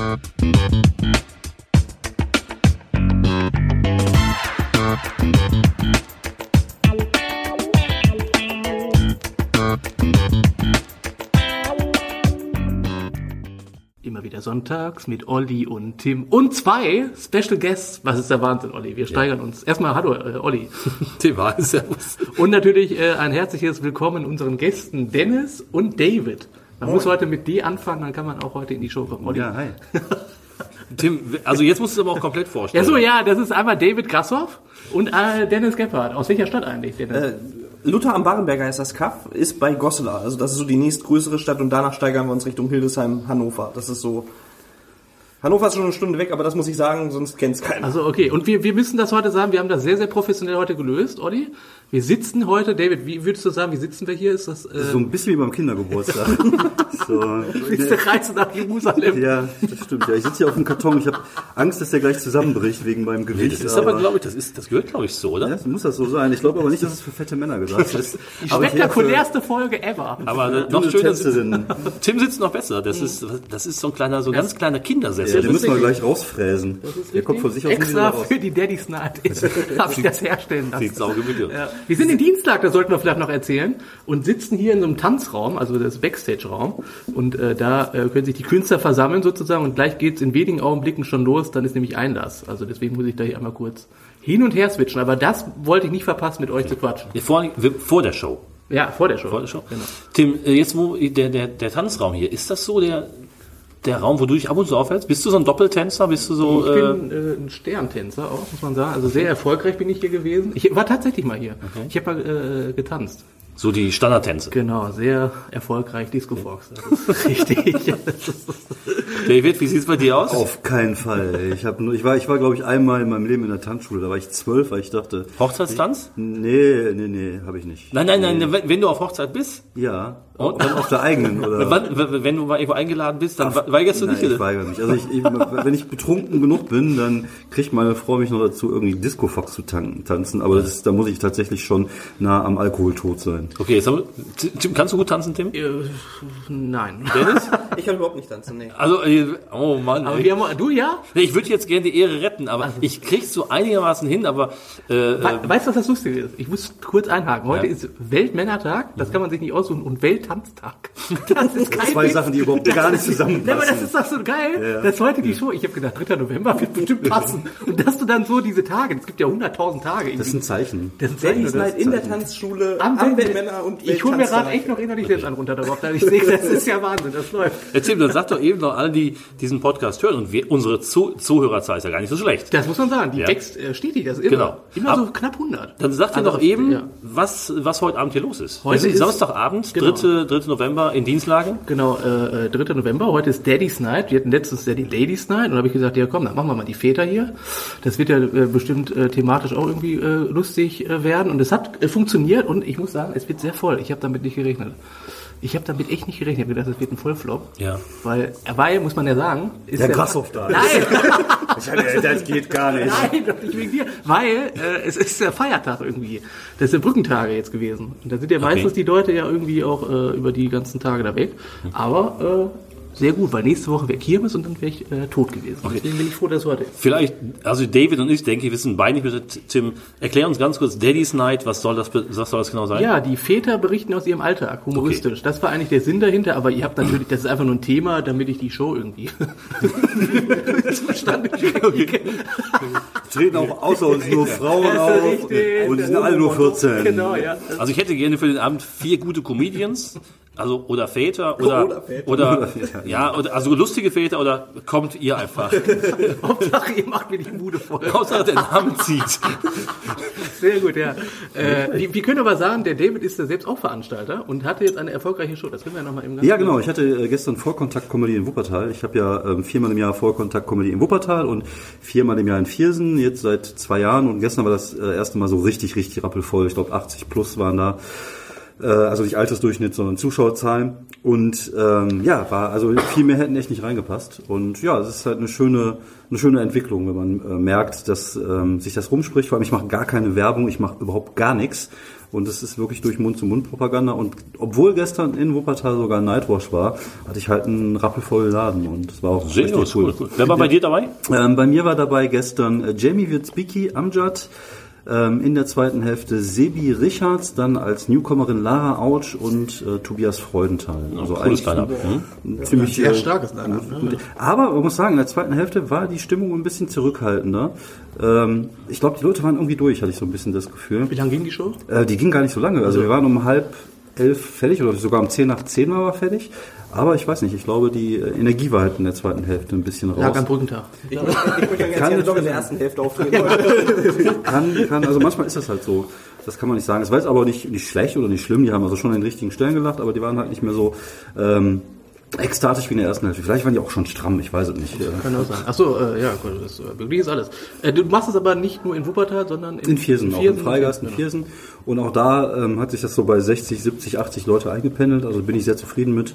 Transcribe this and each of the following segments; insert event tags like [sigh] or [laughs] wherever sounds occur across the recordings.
Immer wieder sonntags mit Olli und Tim und zwei Special Guests. Was ist der Wahnsinn, Olli? Wir steigern uns. Erstmal hallo, äh, Olli. [laughs] Tim war Servus. Und natürlich äh, ein herzliches Willkommen unseren Gästen Dennis und David. Man muss heute mit D anfangen, dann kann man auch heute in die Show kommen. Olli. Ja, hi. [laughs] Tim, also jetzt musst du es aber auch komplett vorstellen. Ja, so, ja, das ist einmal David Grassoff und äh, Dennis Gebhardt. Aus welcher Stadt eigentlich, Dennis? Äh, Luther am Barenberger heißt das Kaff, ist bei Goslar. Also das ist so die nächstgrößere Stadt und danach steigern wir uns Richtung Hildesheim, Hannover. Das ist so. Hannover ist schon eine Stunde weg, aber das muss ich sagen, sonst kennt's keiner. Also okay, und wir, wir müssen das heute sagen, wir haben das sehr, sehr professionell heute gelöst, Olli. Wir sitzen heute, David, wie würdest du sagen, wie sitzen wir hier? Ist das, äh, So ein bisschen wie beim Kindergeburtstag. [laughs] so, ist der Reise nach Jerusalem? ja, das stimmt. Ja, ich sitze hier auf dem Karton. Ich habe Angst, dass der gleich zusammenbricht wegen meinem Gewicht. Das ist aber, glaube ich, das ist, das gehört, glaube ich, so, oder? ja, das muss das so sein. Ich glaube aber nicht, dass es für fette Männer gesagt ist. Die Aber spektakulärste Folge ever. Aber äh, noch schöner. Tim sitzt noch besser. Das ist, das ist so ein kleiner, so ein ganz kleiner Ja, Kindersessel. den müssen wir gleich rausfräsen. Der kommt von sich aus Extra für die Daddy's Night [laughs] habe ich das herstellen lassen. Sieht saugemütlich aus. Ja. Wir sind in Dienstag, das sollten wir vielleicht noch erzählen, und sitzen hier in so einem Tanzraum, also das Backstage-Raum. Und äh, da äh, können sich die Künstler versammeln sozusagen und gleich geht's in wenigen Augenblicken schon los, dann ist nämlich Einlass. Also deswegen muss ich da hier einmal kurz hin und her switchen. Aber das wollte ich nicht verpassen, mit euch zu quatschen. Ja, Vor, vor der Show. Ja, vor der Show. Vor der Show. Genau. Tim, äh, jetzt wo der, der, der Tanzraum hier, ist das so der, der Raum, wo du dich ab und zu aufhältst? Bist du so ein Doppeltänzer? Bist du so, Ich äh, bin äh, ein Sterntänzer auch, muss man sagen. Also sehr erfolgreich bin ich hier gewesen. Ich war tatsächlich mal hier. Ich habe mal äh, getanzt. so die Standardtänze? Genau, sehr erfolgreich Disco Fox. Richtig. [laughs] David, wie sieht's bei dir aus? Auf keinen Fall. Ich, hab nur, ich war, ich war glaube ich, einmal in meinem Leben in der Tanzschule. Da war ich zwölf, weil ich dachte, Hochzeitstanz? nee, nee, nee, habe ich nicht. Nein, nein, nein, wenn du auf Hochzeit bist, Ja, Und? dann auf der eigenen, oder? [laughs] wann, wenn du mal irgendwo eingeladen bist, dann weigerst du Nein, nicht, ich oder? weigere mich. Also ich, ich, wenn ich betrunken genug bin, dann kriegt meine Frau mich noch dazu, irgendwie Disco Fox zu tan tanzen. Aber das ist, da muss ich tatsächlich schon nah am Alkoholtod sein. Okay, jetzt haben wir, Tim, kannst du gut tanzen, Tim? Äh, Nein. Dennis? [laughs] Ich kann überhaupt nicht tanzen, nee. Also, äh, oh Mann. Aber wir haben, du ja? Nee, Ich würde jetzt gerne die Ehre retten, aber ich krieg's so einigermaßen hin, aber äh, We weißt du, was das Lustige ist? Ich muss kurz einhaken. Heute Ja. ist Weltmännertag, das kann man sich nicht aussuchen, und Welttanztag. Das ist kein Zwei Witz. Sachen, die überhaupt gar nicht Ja, aber das zusammenpassen. ist doch so geil. Ja. Das ist heute die Show. Ich habe gedacht, 3. November wird bestimmt passen. Und dass du dann so diese Tage, es gibt ja 100.000 Tage. Das ist ein Zeichen. das ist ein Zeichen? Night in der Tanzschule, Am Weltmänner und Ich hole mir gerade echt noch innerlich selbst einen runter darauf. Ich sehe, das ist ja Wahnsinn, das läuft. äh, Tim, dann sag doch eben noch alle, die diesen Podcast hören und wir, unsere Zu Zuhörerzahl ist ja gar nicht so schlecht. Das muss man sagen. Die Ja. wächst äh, stetig, das ist immer. Genau. Immer Ab- so knapp 100. Dann sag dir Also, doch eben, ja. was, was heute Abend hier los ist. Heute ist- Samstagabend, Genau. 3. 3. November in Dienstlagen. Genau, äh, äh, 3. November, heute ist Daddy's Night. Wir hatten letztens ja die Ladies Night und da habe ich gesagt, ja komm, dann machen wir mal die Väter hier. Das wird ja äh, bestimmt äh, thematisch auch irgendwie äh, lustig äh, werden und es hat äh, funktioniert und ich muss sagen, es wird sehr voll. Ich habe damit nicht gerechnet. Ich habe damit echt nicht gerechnet. Ich habe gedacht, es wird ein Vollflop. Ja. Weil, weil, muss man ja sagen, ist Der Grashoff da. Nein, [laughs] Ich sage, das geht gar nicht. nein, doch nicht wegen dir. Weil äh, es ist der Feiertag irgendwie. Das sind Brückentage jetzt gewesen. Und da sind ja meistens die Leute ja irgendwie auch äh, über die ganzen Tage da weg. Aber äh, sehr gut, weil nächste Woche wäre Kirmes und dann wäre ich äh, tot gewesen. Deswegen bin ich froh, dass es heute ist. Vielleicht, also David und ich, denke ich, wissen beide nicht, bitte, Tim, erklär uns ganz kurz Daddy's Night, was soll das, was soll das genau sein? Ja, die Väter berichten aus ihrem Alltag, humoristisch. Das war eigentlich der Sinn dahinter, aber ihr habt natürlich, das ist einfach nur ein Thema, damit ich die Show irgendwie zustande kriege. Treten auch außer uns nur Frauen auf richtig. und die sind alle nur 14. Genau, ja. Also ich hätte gerne für den Abend vier gute Comedians, also oder Väter oder Oder Väter. oder, ja, oder, also lustige Väter oder kommt ihr einfach. [laughs] Hauptsache, ihr macht mir die Bude voll. Hauptsache der Name zieht. Sehr gut, ja. Äh, wir, wir können aber sagen, der David ist ja selbst auch Veranstalter und hatte jetzt eine erfolgreiche Show. Das können wir nochmal im Ja, genau. Ich hatte äh, gestern Vollkontakt-Comedy in Wuppertal. Ich habe ja ähm, viermal im Jahr Vollkontakt-Comedy in Wuppertal und viermal im Jahr in Viersen, jetzt seit zwei Jahren. Und gestern war das äh, erste Mal so richtig, richtig rappelvoll. Ich glaube, 80 plus waren da. Äh, also nicht Altersdurchschnitt, sondern Zuschauerzahlen. Und ähm, ja, war also viel mehr hätten echt nicht reingepasst. Und ja, es ist halt eine schöne, eine schöne Entwicklung, wenn man äh, merkt, dass ähm, sich das rumspricht. Vor allem, ich mache gar keine Werbung, ich mache überhaupt gar nichts. Und es ist wirklich durch Mund-zu-Mund-Propaganda. Und obwohl gestern in Wuppertal sogar Nightwash war, hatte ich halt einen rappelvollen Laden. Und es war auch Sehr richtig cool. cool. Wer war bei dir dabei? ähm, bei mir war dabei gestern äh, Jamie Witzbicki Amjad, ähm, in der zweiten Hälfte Sebi Richards, dann als Newcomerin Lara Autsch und äh, Tobias Freudenthal. Also Cooles eigentlich. Hm? ein ziemlich Sehr äh, starkes Line-Up, ne? Aber man muss sagen, in der zweiten Hälfte war die Stimmung ein bisschen zurückhaltender. Ähm, ich glaube, die Leute waren irgendwie durch, hatte ich so ein bisschen das Gefühl. Wie lange ging die Show? Äh, die ging gar nicht so lange. Also wir waren um halb elf fertig oder sogar um zehn nach zehn waren wir fertig. Aber ich weiß nicht, ich glaube, die äh, Energie war halt in der zweiten Hälfte ein bisschen raus. Lag am Brückentag. Ich, ich, ich möchte ganz gerne doch in der ersten Hälfte auftreten. [laughs] kann, kann, also manchmal ist das halt so. Das kann man nicht sagen. Es war jetzt aber nicht, nicht schlecht oder nicht schlimm. Die haben also schon an den richtigen Stellen gelacht, aber die waren halt nicht mehr so ähm, ekstatisch wie in der ersten Hälfte. Vielleicht waren die auch schon stramm, ich weiß es nicht. Kann auch sein. Achso, äh, ja, gut, das äh, wirklich ist alles. Äh, du machst es aber nicht nur in Wuppertal, sondern in, In Viersen, auch im und Freigeist in genau. Viersen. Und auch da ähm, hat sich das so bei 60, 70, 80 Leute eingependelt. Also bin ich sehr zufrieden mit.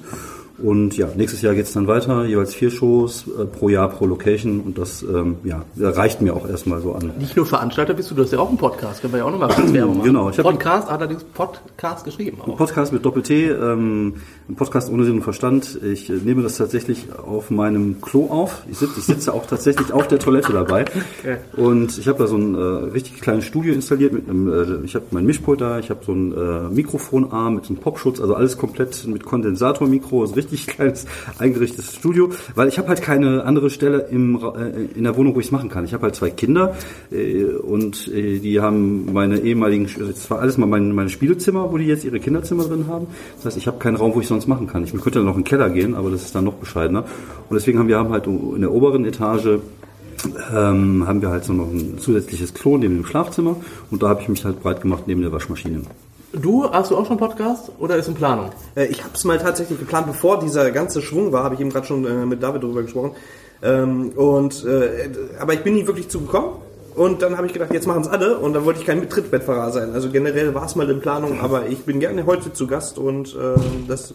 Und ja, nächstes Jahr geht's dann weiter, jeweils vier Shows äh, pro Jahr, pro Location. Und das ähm, ja, reicht mir auch erstmal so an. Nicht nur Veranstalter bist du, du hast ja auch einen Podcast, können wir ja auch nochmal kurz [clears throat] Werbung machen. Genau, ich hab- Podcast, allerdings Podcast geschrieben auch. Podcast mit Doppel-T, ähm, ein Podcast ohne Sinn und Verstand. Ich äh, nehme das tatsächlich auf meinem Klo auf. Ich sitze, ich sitze auch tatsächlich auf der Toilette dabei. [laughs] Okay. Und ich habe da so ein äh, richtig kleines Studio installiert. Mit einem, äh, ich habe mein Mischpult da, ich habe so ein äh, Mikrofonarm mit so einem Popschutz, also alles komplett mit Kondensatormikro, also richtig kleines eingerichtetes Studio, weil ich habe halt keine andere Stelle im, äh, in der Wohnung, wo ich es machen kann. Ich habe halt zwei Kinder äh, und äh, die haben meine ehemaligen, es war alles mal mein, meine Spielezimmer, wo die jetzt ihre Kinderzimmer drin haben. Das heißt, ich habe keinen Raum, wo ich sonst machen kann. Ich könnte dann noch in den Keller gehen, aber das ist dann noch bescheidener. Und deswegen haben wir haben halt in der oberen Etage ähm, haben wir halt so noch ein zusätzliches Klo neben dem Schlafzimmer und da habe ich mich halt breit gemacht neben der Waschmaschine. Du, hast du auch schon einen Podcast oder ist in Planung? Äh, Ich habe es mal tatsächlich geplant, bevor dieser ganze Schwung war, habe ich eben gerade schon äh, mit David darüber gesprochen. Ähm, und äh, aber ich bin nie wirklich zugekommen. Und dann habe ich gedacht, jetzt machen es alle und dann wollte ich kein Trittbettfahrer sein. Also generell war es mal in Planung, aber ich bin gerne heute zu Gast und äh, das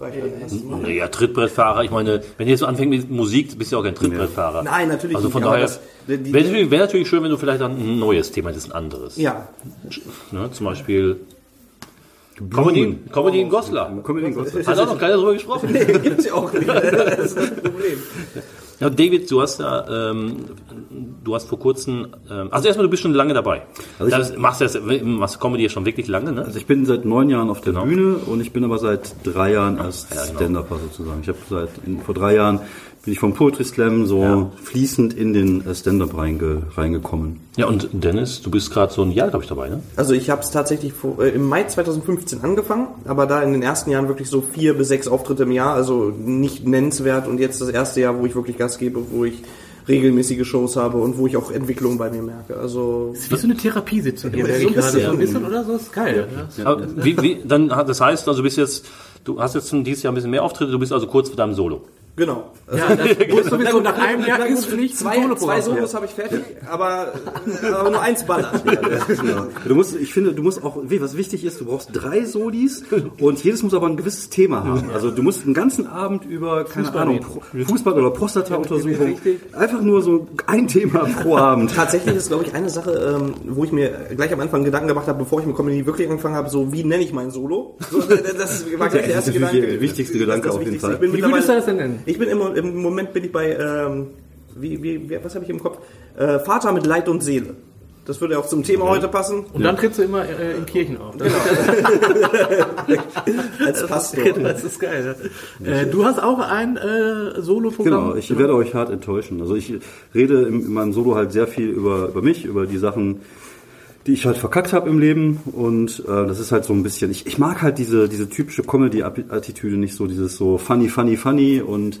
reicht dann erstmal. Naja, Trittbrettfahrer, ich meine, wenn du jetzt so anfängst mit Musik, bist du ja auch kein Trittbrettfahrer. Nein, natürlich Also von nicht, daher, wäre natürlich, wär natürlich schön, wenn du vielleicht ein neues Thema hättest, ein anderes. Ja, Ne, zum Beispiel Comedy, Comedy in Goslar. Wir in den Hat auch noch keiner drüber gesprochen. [laughs] gibt's ja auch nicht. [laughs] Das ist das [laughs] Problem. Ja, David, du hast ja, ähm, du hast vor kurzem, ähm, also erstmal, du bist schon lange dabei. Also ich- das, machst das, machst Comedy ja schon wirklich lange, ne? Also ich bin seit neun Jahren auf der Genau. Bühne und ich bin aber seit drei Jahren als Ja, genau. Stand-Upper sozusagen. Ich habe seit in, vor drei Jahren bin ich vom Poetry Slam so Ja. fließend in den äh, Stand-Up reinge, reingekommen. Ja, und Dennis, du bist gerade so ein Jahr, glaube ich, dabei, ne? Also ich habe es tatsächlich vor, äh, im Mai 2015 angefangen, aber da in den ersten Jahren wirklich so vier bis sechs Auftritte im Jahr, also nicht nennenswert. Und jetzt das erste Jahr, wo ich wirklich Gas gebe, wo ich regelmäßige Shows habe und wo ich auch Entwicklung bei mir merke. Also Das ist wie so eine Therapiesitzung hier, Ja, merke so ich ein gerade. bisschen. So ein bisschen oder so, ist geil. Ja. Aber wie, wie, dann, das heißt, also bist jetzt, du hast jetzt dieses Jahr ein bisschen mehr Auftritte, du bist also kurz vor deinem Solo. Genau. Ja, das muss sowieso nach einem Jahr ist Pflicht, zwei, zwei. Solos habe ich fertig, aber, aber nur eins ballert. [laughs] Genau. Du musst, ich finde, du musst auch, wie, was wichtig ist, du brauchst drei Solis und jedes muss aber ein gewisses Thema haben. Also du musst einen ganzen Abend über, keine Fußball Ahnung, reden. Pro- Fußball oder Prostata-Untersuchung, einfach nur so ein Thema pro Abend. Tatsächlich ist, glaube ich, eine Sache, ähm, wo ich mir gleich am Anfang Gedanken gemacht habe, bevor ich mit Comedy wirklich angefangen habe, so wie nenne ich mein Solo? So, das war gleich der erste Das Gedanke. der wichtigste Gedanke Das ist auf jeden. Fall. Wie würdest du das denn nennen? Ich bin im, im Moment bin ich bei, ähm, wie, wie, wie, was habe ich im Kopf? Äh, Vater mit Leid und Seele. Das würde auch zum Thema heute passen. Und dann trittst du immer äh, in Kirchen auf. [laughs] Das, Als Pastor. das ist geil. Ja. Äh, du hast auch ein äh, Solo-Programm. Genau, ich werde euch hart enttäuschen. Also ich rede in, in meinem Solo halt sehr viel über, über mich, über die Sachen, die ich halt verkackt habe im Leben. Und äh, das ist halt so ein bisschen, ich, ich mag halt diese, diese typische Comedy-Attitüde nicht so, dieses so funny, funny, funny. Und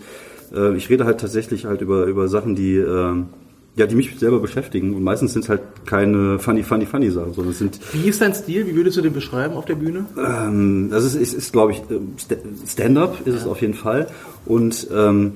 äh, ich rede halt tatsächlich halt über, über Sachen, die... Äh, ja, die mich selber beschäftigen und meistens sind es halt keine funny, funny, funny Sachen, sondern es sind Wie ist dein Stil? Wie würdest du den beschreiben auf der Bühne? ähm, also es ist, ist, ist glaube ich, ähm, Sta- Stand-up ist es auf jeden Fall. Und ähm,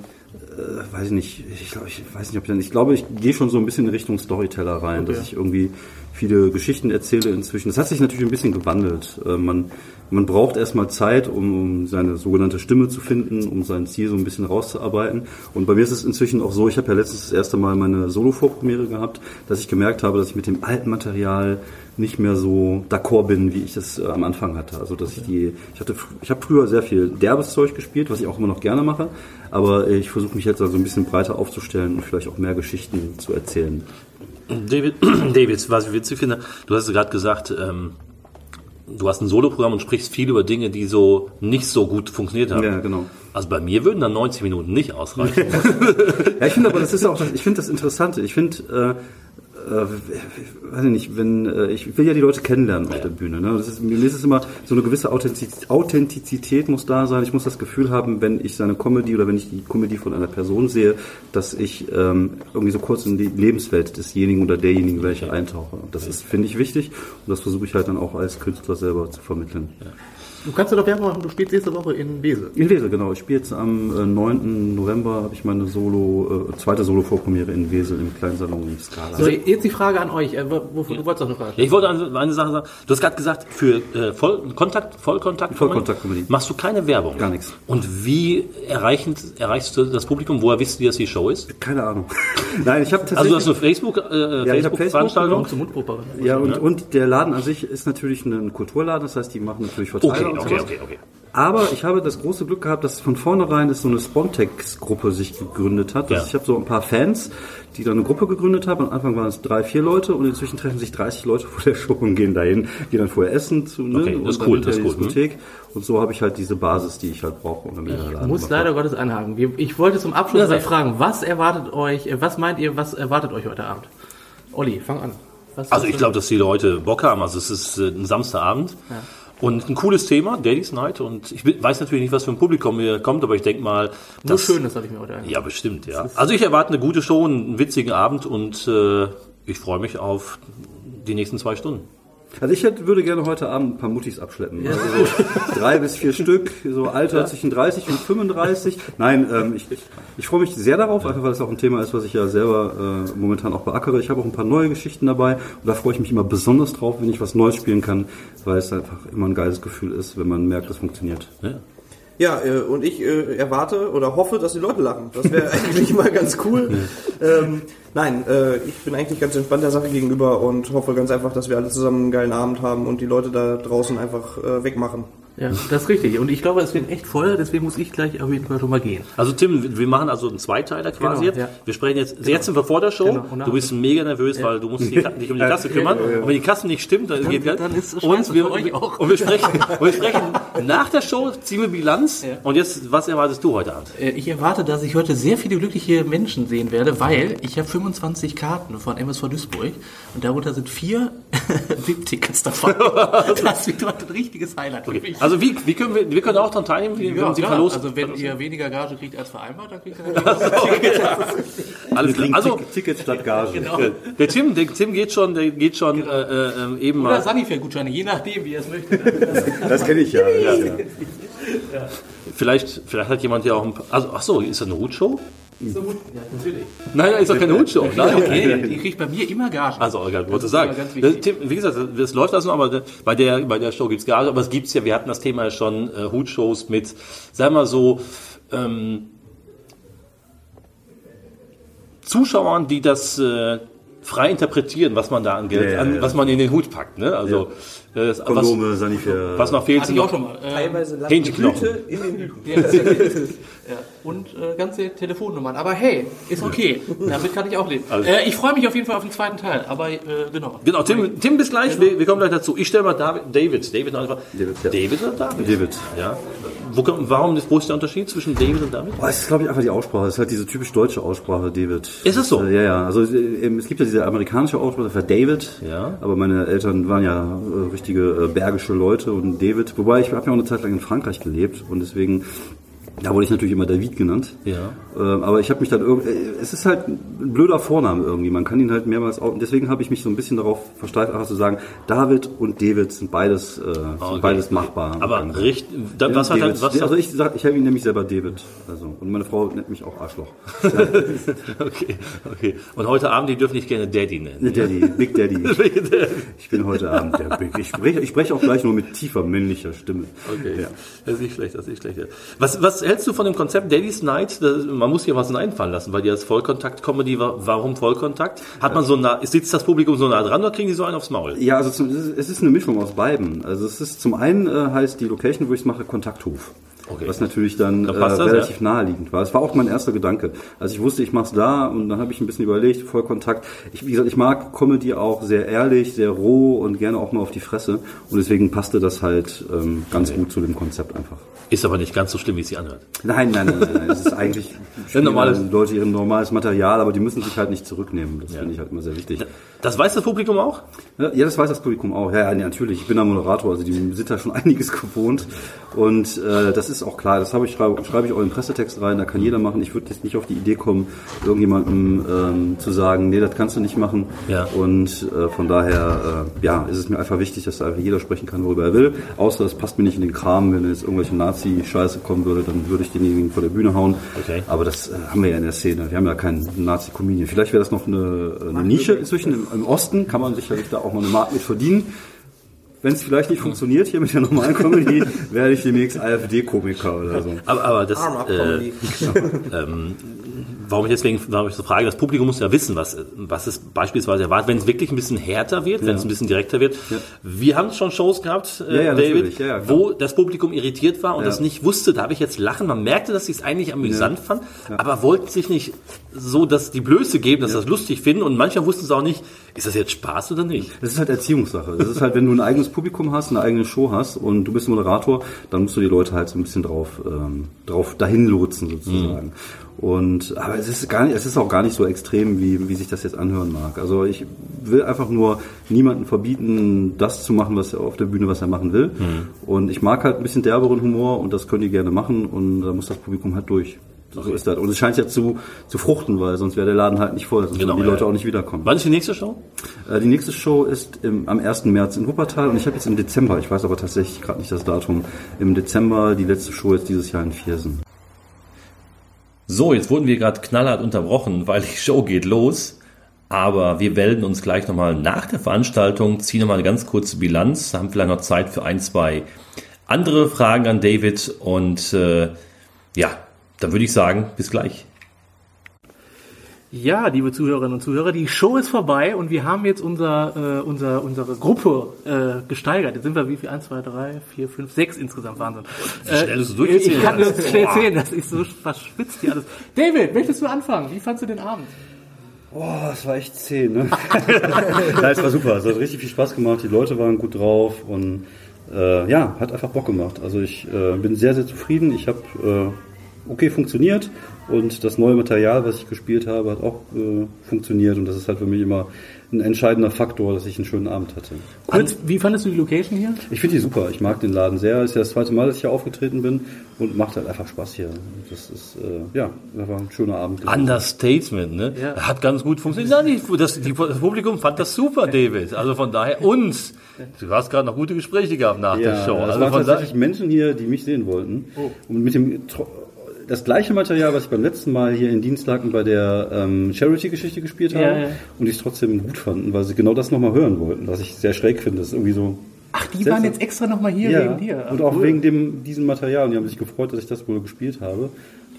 äh, weiß ich nicht, ich glaube, ich weiß nicht, ob ich dann, ich glaube, ich gehe schon so ein bisschen in Richtung Storyteller rein, dass ich irgendwie viele Geschichten erzähle inzwischen. Das hat sich natürlich ein bisschen gewandelt. Äh, man, man braucht erstmal Zeit, um, um seine sogenannte Stimme zu finden, um sein Ziel so ein bisschen rauszuarbeiten. Und bei mir ist es inzwischen auch so, ich habe ja letztens das erste Mal meine Solo-Vorpremiere gehabt, dass ich gemerkt habe, dass ich mit dem alten Material nicht mehr so d'accord bin, wie ich das äh, am Anfang hatte. Also dass ich die, ich hatte, ich habe früher sehr viel derbes Zeug gespielt, was ich auch immer noch gerne mache, aber äh, ich versuche mich jetzt also ein bisschen breiter aufzustellen und vielleicht auch mehr Geschichten zu erzählen. David, [clears throat] David, was ich witzig finde, du hast gerade gesagt, ähm, du hast ein Soloprogramm und sprichst viel über Dinge, die so nicht so gut funktioniert haben. Ja, genau. Also bei mir würden dann 90 Minuten nicht ausreichen. [laughs] Ja, ich finde aber, das ist auch, ich finde das Interessante. Ich finde, äh, äh, weiß ich nicht, wenn äh, ich will ja die Leute kennenlernen auf der Bühne. Ne? Das ist, mir ist es immer so eine gewisse Authentiz- Authentizität muss da sein. Ich muss das Gefühl haben, wenn ich seine Comedy oder wenn ich die Comedy von einer Person sehe, dass ich ähm, irgendwie so kurz in die Lebenswelt desjenigen oder derjenigen welche eintauche. Und das ist finde ich wichtig und das versuche ich halt dann auch als Künstler selber zu vermitteln. Du kannst ja doch Werbung machen, du spielst nächste Woche in Wesel. In Wesel, genau. Ich spiele jetzt am äh, 9. November, habe ich meine Solo, äh, zweite Solo-Vorpremiere in Wesel im Kleinsalon im Scala. So, jetzt die Frage an euch. Äh, wo, wo, Du wolltest doch eine Frage Ja, stellen. ich wollte eine, eine Sache sagen. Du hast gerade gesagt, für äh, Vollkontakt, Vollkontakt, Vollkontakt-Comedy. machst du keine Werbung. Gar nichts. Und wie erreichen, erreichst du das Publikum? Woher wisst ihr, dass die Show ist? Keine Ahnung. [laughs] Nein, ich habe tatsächlich... Also du hast eine Facebook, äh, Ja, ich hab Facebook-Veranstaltung. Zum Mundprobe. ja, und, und der Laden an sich ist natürlich ein Kulturladen, das heißt, die machen natürlich Verteiler Okay, und okay, sowas. okay, okay. Aber ich habe das große Glück gehabt, dass von vornherein ist so eine Spontex-Gruppe sich gegründet hat. Ja. Ich habe so ein paar Fans, die da eine Gruppe gegründet haben. Am Anfang waren es drei, vier Leute und inzwischen treffen sich 30 Leute vor der Show und gehen dahin, gehen dann vorher essen zu ne? Okay, das und ist cool, das ist cool, Diskothek. Und so habe ich halt diese Basis, die ich halt brauche. Um Ich muss leider Gottes anhaken. Ich wollte zum Abschluss Ja, fragen, was erwartet euch, äh, was meint ihr, was erwartet euch heute Abend? Olli, fang an. Was Also ich glaube, dass die Leute Bock haben. Also es ist äh, ein Samstagabend. Und ein cooles Thema, Daddy's Night. Und ich weiß natürlich nicht, was für ein Publikum hier kommt, aber ich denke mal, Nur dass, schön, das habe ich mir heute angehört. Ja, bestimmt, ja. Also ich erwarte eine gute Show, einen witzigen Abend und äh, ich freue mich auf die nächsten zwei Stunden. Also ich hätte, würde gerne heute Abend ein paar Muttis abschleppen. Also so drei bis vier Stück, so Alter zwischen 30 und 35. Nein, ähm, ich, ich, freue mich sehr darauf, einfach weil es auch ein Thema ist, was ich ja selber äh, momentan auch beackere. Ich habe auch ein paar neue Geschichten dabei und da freue ich mich immer besonders drauf, wenn ich was Neues spielen kann, weil es einfach immer ein geiles Gefühl ist, wenn man merkt, es funktioniert. Ja. Ja, äh, und ich äh, erwarte oder hoffe, dass die Leute lachen. Das wäre [laughs] eigentlich mal ganz cool. Ähm, nein, äh, ich bin eigentlich ganz entspannt der Sache gegenüber und hoffe ganz einfach, dass wir alle zusammen einen geilen Abend haben und die Leute da draußen einfach äh, wegmachen. Ja, das ist richtig. Und ich glaube, es wird echt voll, deswegen muss ich gleich auf jeden Fall schon mal gehen. Also Tim, wir- machen also einen Zweiteiler quasi Genau, jetzt. ja. Wir sprechen jetzt, jetzt sind wir vor der Show. Genau, du bist mega nervös, weil du musst dich um die [laughs] Kasse kümmern. Und wenn die Kasse nicht stimmt, dann, geht dann ist es und wir, euch auch. Und wir sprechen, [laughs] und wir sprechen nach der Show, ziehen wir Bilanz. Und jetzt, was erwartest du heute Abend? Äh, Ich erwarte, dass ich heute sehr viele glückliche Menschen sehen werde, weil ich habe 25 Karten von MSV Duisburg und darunter sind vier [laughs] VIP-Tickets davon. Das wird heute ein richtiges Highlight für mich. Also wie, wie können wir, wir können auch daran teilnehmen, wie, Ja, wenn sie verlosen. also wenn ihr weniger Gage kriegt als vereinbart, dann kriegt ihr [laughs] [laughs] Alles klar. Also, Tickets statt Gage. genau. der Tim, der Tim geht schon, der geht schon äh, äh, ähm, eben Oder mal. Sanifair-Gutscheine, je nachdem, wie ihr es möchtet. Das kenne ich ja. [laughs] ja. Vielleicht, vielleicht hat jemand ja auch ein paar, also, ach so, ist das eine Hutshow? So gut. Ja, natürlich. Nein, ist doch keine Hutshow. Nein, okay. Ihr kriegt bei mir immer Gage. Also, Olga, wollte sagen. Tim, wie gesagt, das läuft also noch, aber bei der, bei der Show gibt's Gage, aber es gibt's ja, wir hatten das Thema ja schon, äh, Hutshows mit, sagen wir mal so, ähm, Zuschauern, die das äh, frei interpretieren, was man da an Geld, Ja, ja, an, ja. was man in den Hut packt. Ne? Also äh, was, Kondome, Sanifair. was noch fehlt, Hatte sind ich auch noch schon mal. Äh, Teilweise Hähnchenknochen. In den Hüten. ja. Und äh, ganze Telefonnummern. Aber hey, ist okay. Damit kann ich auch leben. Äh, ich freue mich auf jeden Fall auf den zweiten Teil. Aber äh, genau. Genau, Tim, Tim bis gleich, wir, wir kommen gleich dazu. Ich stelle mal David, David, David, einfach. David, ja. David oder David? David. Ja. Wo, warum, ist- wo ist der Unterschied zwischen David und David? Es ist, glaube ich, einfach die Aussprache. Es ist halt diese typisch deutsche Aussprache, David. Ist es so? Äh, ja, ja. Also äh, es gibt ja diese amerikanische Aussprache für David. Ja. Aber meine Eltern waren ja äh, richtige äh, bergische Leute und David. Wobei ich habe ja auch eine Zeit lang in Frankreich gelebt und deswegen da wurde ich natürlich immer David genannt. Ja. Äh, aber ich habe mich dann irgendwie, es ist halt ein blöder Vorname irgendwie. Man kann ihn halt mehrmals auch. Deswegen habe ich mich so ein bisschen darauf versteift, einfach zu sagen, David und David sind beides, äh, sind Okay. beides machbar. Aber richtig, da, was hat David. was also ich sag, ich habe ihn nämlich selber David. Also und meine Frau nennt mich auch Arschloch. [laughs] Okay, okay. Und heute Abend, die dürfen dich gerne Daddy nennen. Daddy, [laughs] Big Daddy. Ich bin heute Abend der Big. Ich spreche, ich spreche auch gleich nur mit tiefer männlicher Stimme. Okay, Ja. das ist nicht schlecht, das ist nicht schlecht. Was, was hältst du von dem Konzept Daddy's Night? Das, man muss hier was einfallen lassen, weil die als Vollkontakt-Comedy war. Warum Vollkontakt? Hat man so nah, sitzt das Publikum so nah dran oder kriegen die so einen aufs Maul? Ja, also zum, es ist- es ist eine Mischung aus beiden. Also es ist zum einen äh, heißt die Location, wo ich es mache, Kontakthof. Okay. Was natürlich dann Da äh, das, relativ naheliegend war. Das war auch mein erster Gedanke. Also ich wusste, ich mache es da und dann habe ich ein bisschen überlegt, Vollkontakt. Ich, wie gesagt, ich mag Comedy auch sehr ehrlich, sehr roh und gerne auch mal auf die Fresse. Und deswegen passte das halt ähm, ganz gut zu dem Konzept einfach. Ist aber nicht ganz so schlimm, wie es sich anhört. Nein, nein, nein, nein, nein. Es ist eigentlich [laughs] normales- Leute ihren normales Material, aber die müssen sich halt nicht zurücknehmen. Das finde ich halt immer sehr wichtig. Das weiß das Publikum auch? Ja, ja, das weiß das Publikum auch. Ja, ja, natürlich. Ich bin der Moderator, also die sind da schon [laughs] einiges gewohnt. Und äh, das ist auch klar. Das habe ich schreibe, schreibe ich auch in den Pressetext rein. Da kann jeder machen. Ich würde jetzt nicht auf die Idee kommen, irgendjemandem ähm, zu sagen, nee, das kannst du nicht machen. Ja. Und äh, von daher, äh, ja, ist es mir einfach wichtig, dass da einfach jeder sprechen kann, worüber er will. Außer es passt mir nicht in den Kram. Wenn jetzt irgendwelche Nazi-Scheiße kommen würde, dann würde ich denjenigen vor der Bühne hauen. Okay. Aber das äh, haben wir ja in der Szene. Wir haben ja keinen Nazi-Comedian. Vielleicht wäre das noch eine, eine Nische inzwischen im, im Osten. Kann man sicherlich da auch mal eine Mark mit verdienen. Wenn es vielleicht nicht funktioniert hier mit der normalen Comedy, [laughs] werde ich demnächst AfD-Komiker oder so. Aber, aber das, äh, [laughs] ähm, warum ich deswegen, warum ich so frage, das Publikum muss ja wissen, was, was es beispielsweise erwartet, wenn es wirklich ein bisschen härter wird, wenn es ein bisschen direkter wird. Wir haben schon Shows gehabt, äh, Ja, ja, David. Ja, ja, wo das Publikum irritiert war und Ja. das nicht wusste, darf ich jetzt lachen? Man merkte, dass sie es eigentlich amüsant fanden, aber wollten sich nicht so, dass die Blöße geben, dass sie das lustig finden und manchmal wussten es auch nicht, ist das jetzt Spaß oder nicht? Das ist halt Erziehungssache. Das ist halt, wenn du ein eigenes Publikum hast, eine eigene Show hast und du bist Moderator, dann musst du die Leute halt so ein bisschen drauf, ähm, drauf dahin lotsen sozusagen. Und aber es ist gar nicht, es ist auch gar nicht so extrem, wie, wie sich das jetzt anhören mag. Also ich will einfach nur niemanden verbieten, das zu machen, was er auf der Bühne, was er machen will. Und ich mag halt ein bisschen derberen Humor und das können die gerne machen und da muss das Publikum halt durch. So ist das. Und es scheint ja zu, zu fruchten, weil sonst wäre der Laden halt nicht voll, sonst Genau, würden die Leute ja. auch nicht wiederkommen. Wann ist die nächste Show? Äh, Die nächste Show ist im, am 1. März in Wuppertal und ich habe jetzt im Dezember, ich weiß aber tatsächlich gerade nicht das Datum, im Dezember die letzte Show jetzt dieses Jahr in Viersen. So, jetzt wurden wir gerade knallhart unterbrochen, weil die Show geht los. Aber wir melden uns gleich nochmal nach der Veranstaltung, ziehen nochmal eine ganz kurze Bilanz, haben vielleicht noch Zeit für ein, zwei andere Fragen an David und äh, ja, dann würde ich sagen, bis gleich. Ja, liebe Zuhörerinnen und Zuhörer, die Show ist vorbei und wir haben jetzt unser, äh, unser, unsere Gruppe äh, gesteigert. Jetzt sind wir wie viel? Eins, zwei, drei, vier, fünf, sechs insgesamt Wahnsinn. Äh, schnell du so durchgezählt Ich kann das schnell zählen, das ist so verschwitzt hier alles. David, möchtest du anfangen? Wie fandst du den Abend? Boah, das war echt zäh, ne? [laughs] ja, es war super, es hat richtig viel Spaß gemacht, die Leute waren gut drauf und äh, ja, hat einfach Bock gemacht. Also ich äh, bin sehr, sehr zufrieden. Ich habe äh, okay funktioniert und das neue Material, was ich gespielt habe, hat auch äh, funktioniert und das ist halt für mich immer ein entscheidender Faktor, dass ich einen schönen Abend hatte. Kurz, wie fandest du die Location hier? Ich finde die super. Ich mag den Laden sehr. Es ist ja das zweite Mal, dass ich hier aufgetreten bin und macht halt einfach Spaß hier. Das ist äh, ja einfach ein schöner Abend. Understatement, ne? Ja. Hat ganz gut funktioniert. Nein, das, die, das Publikum fand das super, David. Also von daher, uns, du hast gerade noch gute Gespräche gehabt nach Ja, der Show. es Also waren von tatsächlich Menschen hier, die mich sehen wollten. Und mit dem das gleiche Material, was ich beim letzten Mal hier in Dienstlaken bei der ähm, Charity-Geschichte gespielt habe, Ja, ja. und die es trotzdem gut fanden, weil sie genau das nochmal hören wollten, was ich sehr schräg finde. Das ist irgendwie so. Ach, die waren jetzt extra nochmal hier ja, wegen dir. Ach, und auch cool. wegen dem, diesem Material. Und die haben sich gefreut, dass ich das wohl gespielt habe,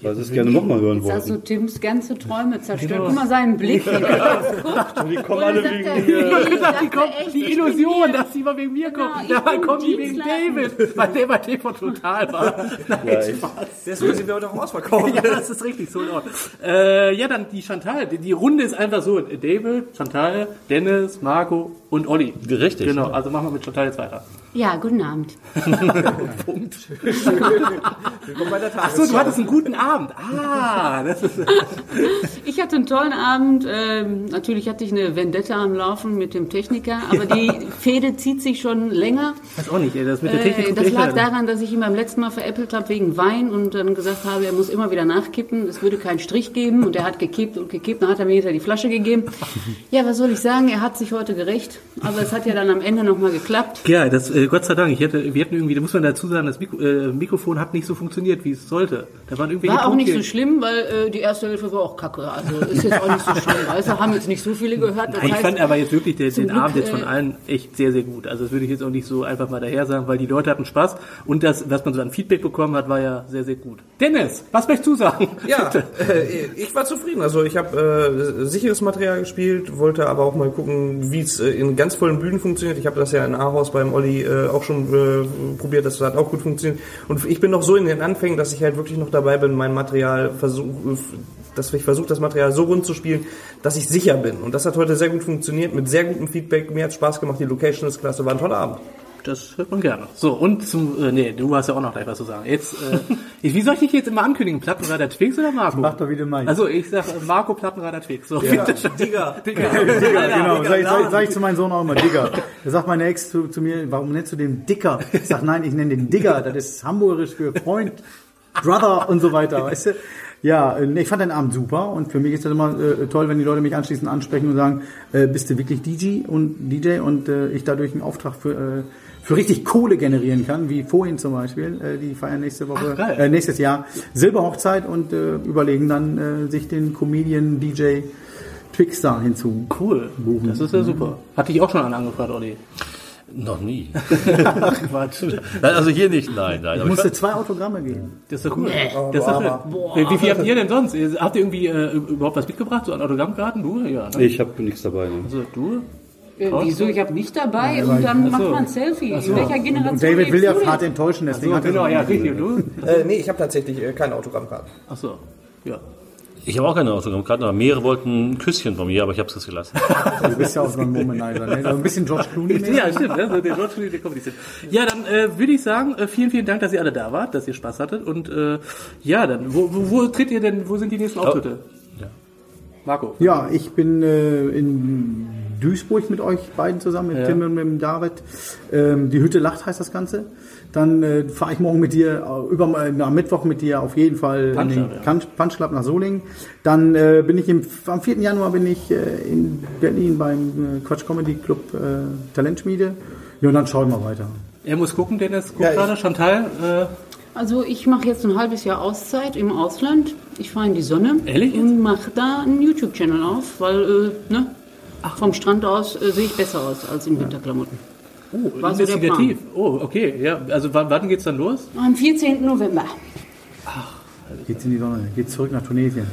weil sie es gerne nochmal hören Jetzt hast du. Tims ganze Träume zerstört. Genau. Guck mal seinen Blick. wie er guckt. Die kommen alle wegen mir. die, kommt, echt, die bin Illusion, dass sie mal wegen mir Genau, kommen. Dabei kommen die wegen. David, weil der bei TV total war. [laughs] Nein, Ja, ich- Deswegen sind wir heute auch ausverkauft. [laughs] ja, das ist richtig, so in Ordnung. Äh, ja, dann die Chantal. Die, die Runde ist einfach so. David, Chantal, Dennis, Marco und Olli. Richtig. Genau, also machen wir mit Chantal jetzt weiter. Ja, guten Abend. Punkt. Willkommen bei der Achso, du hattest einen guten Abend. Ah, das ist... Ich hatte einen tollen Abend. Ähm, natürlich hatte ich eine Vendetta am Laufen mit dem Techniker, aber die Fehde zieht sich schon länger. Weiß auch nicht, ey, das mit der Technik Äh, das lag daran, dass ich ihn beim letzten Mal veräppelt habe wegen Wein und dann gesagt habe, er muss immer wieder nachkippen. Es würde keinen Strich geben und er hat gekippt und gekippt. Dann hat er mir hinterher die Flasche gegeben. Ja, was soll ich sagen? Er hat sich heute gerecht. Aber es hat ja dann am Ende nochmal geklappt. Ja, das, äh, Gott sei Dank. Ich hätte, wir hatten irgendwie, da muss man dazu sagen, das Mikro, äh, Mikrofon hat nicht so funktioniert, wie es sollte. Da waren irgendwelche War auch nicht so schlimm, weil äh, die erste Hälfte war auch kacke. Also ist jetzt auch nicht so schlimm. Weißt du, haben jetzt nicht so viele gehört. Das Ich heißt, fand aber jetzt wirklich den, den Abend jetzt von äh, allen echt sehr, sehr gut. Also das würde ich jetzt auch nicht so einfach mal daher sagen, weil die Leute hatten Spaß und das, was man so an Feedback bekommen hat, war ja sehr, sehr gut. Dennis, was möchtest du sagen? [laughs] Ja, äh, ich war zufrieden. Also ich habe äh, sicheres Material gespielt, wollte aber auch mal gucken, wie es äh, in ganz vollen Bühnen funktioniert. Ich habe das ja in Ahaus beim Olli äh, auch schon äh, probiert, das hat auch gut funktioniert. Und ich bin noch so in den Anfängen, dass ich halt wirklich noch dabei bin, mein Material versuche, dass ich versuche, das Material so rund zu spielen, dass ich sicher bin. Und das hat heute sehr gut funktioniert, mit sehr gutem Feedback. Mir hat Spaß gemacht, die Location ist klasse, war ein toller Abend. Das hört man gerne. So, und zum, äh, nee, du hast ja auch noch gleich was zu sagen. Jetzt, äh, [laughs] wie soll ich dich jetzt immer ankündigen? Plattenreiter Twix oder Marco? Mach doch, wie du meinst. Also ich sag äh, Marco Plattenreiter Twix. So, schön. Digga. Digga. Digger, genau. Sag, ich- sag, sag ich zu meinem Sohn auch immer Digger. Da sagt meine Ex zu, zu mir, warum nennst du den Dicker? Ich sag, nein, ich nenne den Digger. Das ist hamburgisch für Freund, Brother und so weiter, weißt du? Ja, äh, ich fand den Abend super und für mich ist das immer äh, toll, wenn die Leute mich anschließend ansprechen und sagen, äh, bist du wirklich DJ und DJ und äh, ich dadurch einen Auftrag für äh, für richtig Kohle generieren kann, wie vorhin zum Beispiel. Äh, die feiern nächste Woche, Ach, äh, nächstes Jahr Silberhochzeit und äh, überlegen dann äh, sich den Comedian DJ Twix da hinzu. Cool. Das ist ja super. Hatte ich auch schon an angefragt, Olli. Noch nie. [laughs] Ach, Quatsch. Nein, also hier nicht, nein, nein. Ich musste zwei Autogramme geben. Das ist doch cool. Das ist doch schön. Wie viel habt ihr denn sonst? Habt ihr irgendwie äh, überhaupt was mitgebracht? So an Autogrammkarten? Du? Ja, ne? Ich habe nichts dabei. Ne? Also du? Äh, wieso? Ich habe nicht dabei und dann macht man ein Selfie. In welcher Generation Und David will ja hart enttäuschen, deswegen hat er genau, ja, richtig. Und du? Äh, nee, ich habe tatsächlich äh, keine Autogrammkarte. Ach so. Ja. ich habe auch keine Autogrammkarten, aber mehrere wollten ein Küsschen von mir, aber ich habe es gelassen. [laughs] Du bist ja auch so ein Womanizer, ne? So ein bisschen George Clooney. [laughs] -mäßig. Ja, stimmt. Ne? So der George Clooney, der Comedy. Ja, dann äh, würde ich sagen, äh, vielen, vielen Dank, dass ihr alle da wart, dass ihr Spaß hattet. Und äh, ja, dann, wo, wo, wo tritt ihr denn, wo sind die nächsten Auftritte? Ja. Marco. Ja, ich bin äh, in Duisburg mit euch beiden zusammen, mit Ja. Tim und mit dem David. Ähm, die Hütte lacht heißt das Ganze. Dann äh, fahre ich morgen mit dir, äh, über, äh, am Mittwoch mit dir auf jeden Fall Punch in den Club, ja. Punch, Club nach Solingen. Dann äh, bin ich im, am 4. Januar bin ich äh, in Berlin beim äh, Quatsch Comedy Club äh, Talentschmiede. Ja, und dann schauen wir weiter. Er muss gucken, Dennis guckt Ja, gerade. Chantal, äh, Also ich mache jetzt ein halbes Jahr Auszeit im Ausland. Ich fahre in die Sonne Ehrlich und mache da einen YouTube-Channel auf, weil äh, ne, vom Strand aus äh, sehe ich besser aus als in Winterklamotten. oh, War so der investigativ. Oh, okay. Ja, also wann, wann geht's dann los? Am 14. November. Geht's in die Sonne, geht's zurück nach Tunesien.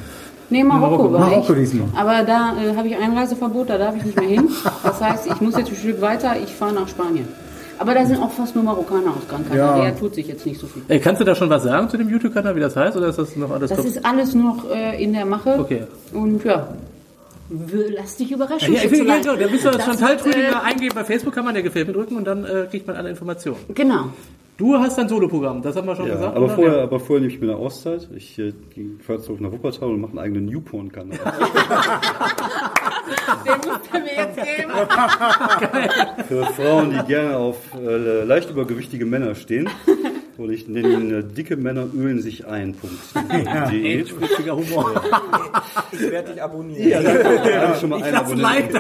Nee, Marokko war Marokko ich. diesmal. Aber da äh, habe ich Einreiseverbot, da darf ich nicht mehr hin. Das heißt, ich muss jetzt ein Stück weiter, ich fahre nach Spanien. Aber da sind auch fast nur Marokkaner aus Gran Canaria, Ja. der tut sich jetzt nicht so viel. Äh, kannst du da schon was sagen zu dem YouTube-Kanal, wie das heißt? Oder ist das noch alles Das top? ist alles noch äh, in der Mache. Okay. Und ja, lass dich überraschen. Ja, ich will, Schätzelein. so, da bist du das Chantal Trüdinger äh, eingeben. Bei Facebook kann man der Gefällt mir drücken und dann äh, kriegt man alle Informationen. Genau. Du hast dein Soloprogramm, das haben wir schon Ja, gesagt. aber oder? vorher, Ja. aber vorher nehme ich mir eine Auszeit. Ich äh, fahre zurück nach Wuppertal und mache einen eigenen Newporn-Kanal. Den musst du mir jetzt geben. Für Frauen, die gerne auf äh, leicht übergewichtige Männer stehen. [laughs] Und ich nenne ihn äh, dicke Männer ölen sich ein. [laughs] .de. Witziger Humor. Ich werde dich abonnieren. Ja, da habe ich schon mal einen Das Abonnenten.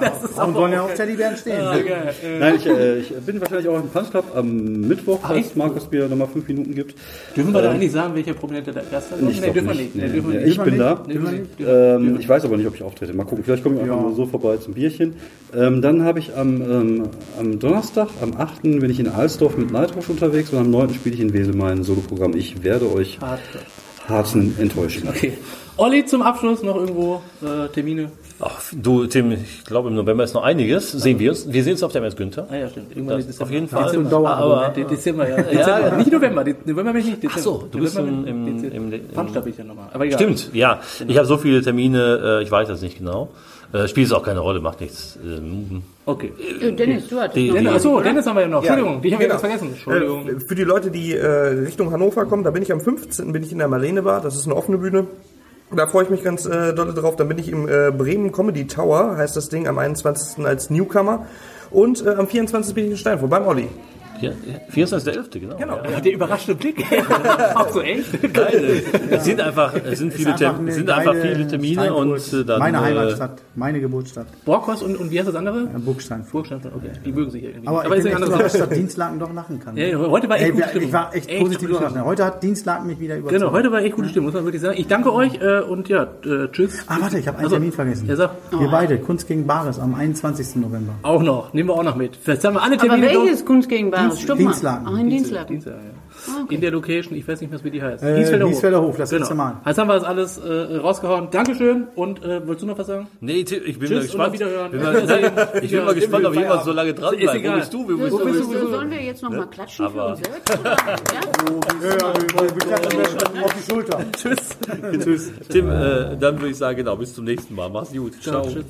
Da. [laughs] Das ist Und wollen ja auf Teddybären stehen. auch geil. Äh, Nein, ich, äh, ich bin wahrscheinlich auch im Punch Club am Mittwoch, falls Markus mir nochmal fünf Minuten gibt. Dürfen wir da eigentlich sagen, welcher Prominente der Erste ist? Ich nee, dürfen wir nicht. nicht. Nee, Nee, dürfen wir nee, nicht. ich bin da. Nicht. Ähm, ich weiß aber nicht, ob ich auftrete. Mal gucken. Vielleicht komme ich einfach nur so vorbei zum Bierchen. Ähm, dann habe ich am, ähm, am Donnerstag, am 8. bin ich in Alsdorf mit Nightrosh unterwegs und am 9. spiele ich in Wesel mein Soloprogramm. Ich werde euch harten enttäuschen. Okay. Olli, zum Abschluss noch irgendwo äh, Termine? Ach, du, Tim, ich glaube im November ist noch einiges. Sehen wir uns. Wir sehen uns auf der MS Günther. Ah ja, stimmt. Irgendwann Das Dezember. auf jeden Fall. Dezember. Dauerabo, aber, De- Dezember, ja. [laughs] Dezember. Nicht November. November bin ich nicht. Dezember. so, du bist November im- bin- im- Dezember. im- im- Punch bin ich ja nochmal. Aber egal. Stimmt, ja. Ich habe so viele Termine, äh, ich weiß das nicht genau. Äh, spielt es auch keine Rolle, macht nichts. Ähm, Okay. Äh, Dennis, du hattest Die- Achso? Dennis haben wir ja noch. Ja, Entschuldigung, die haben wir genau. ganz vergessen. Entschuldigung. Äh, für die Leute, die äh, Richtung Hannover kommen, da bin ich am 15. bin ich in der Marlene Bar. Das ist eine offene Bühne. Da freue ich mich ganz äh, doll drauf. Dann bin ich im äh, Bremen Comedy Tower, heißt das Ding, am 21. als Newcomer. Und äh, am 24. bin ich in Steinfurt beim Olli. Ja, 24.11., genau. Genau. Ja, der überraschte Blick. [laughs] Auch so echt. Geil. Es sind einfach, es sind viele, einfach Term- eine es sind einfach viele Termine Steinfurt. und äh, dann. Meine äh, Heimatstadt, meine Geburtsstadt, Borkos und, und wie heißt das andere? ja, Burgstein. Burgstadt, okay. Die mögen sich irgendwie. Aber, Aber ich ist bin eine echt andere überrascht, Sache. dass Dienstlaken doch lachen kann. Ja, heute war echt Ey, gute Stimmung. ich war echt, Echt positiv überrascht. Heute hat Dienstlaken mich wieder überzeugt. Genau, heute war echt gute Stimmung, muss man wirklich sagen. Ich danke euch äh, und ja, äh, tschüss. Ah, warte, ich habe einen Also, Termin vergessen. Ja, sag. Wir beide, Kunst gegen Bares am 21. November. Auch noch, nehmen wir auch noch mit. Jetzt haben wir alle Aber Termine welches Kunst gegen Bares? Dienst- Stopp. Dienstlaken. Ach, in Dienstlaken. Dienstag, ja. In der Location, ich weiß nicht mehr, wie die heißt. Äh, Niesfelder Hof, das letzte Mal. Jetzt haben wir das alles äh, rausgehauen. Dankeschön und äh, wolltest du noch was sagen? Nee, Tim, ich bin Tschüss mal gespannt. Bin mal, [laughs] ich bin mal gespannt, ob jemand so lange dran Ist bleibt. Wo bist du? Wo bist du? so, sollen wir jetzt noch mal klatschen für uns selbst? Oder? Ja? Wir klatschen auf die Schulter. [laughs] Tschüss. Tim, äh, dann würde ich sagen, genau, bis zum nächsten Mal. Mach's gut. Ciao. Tschüss.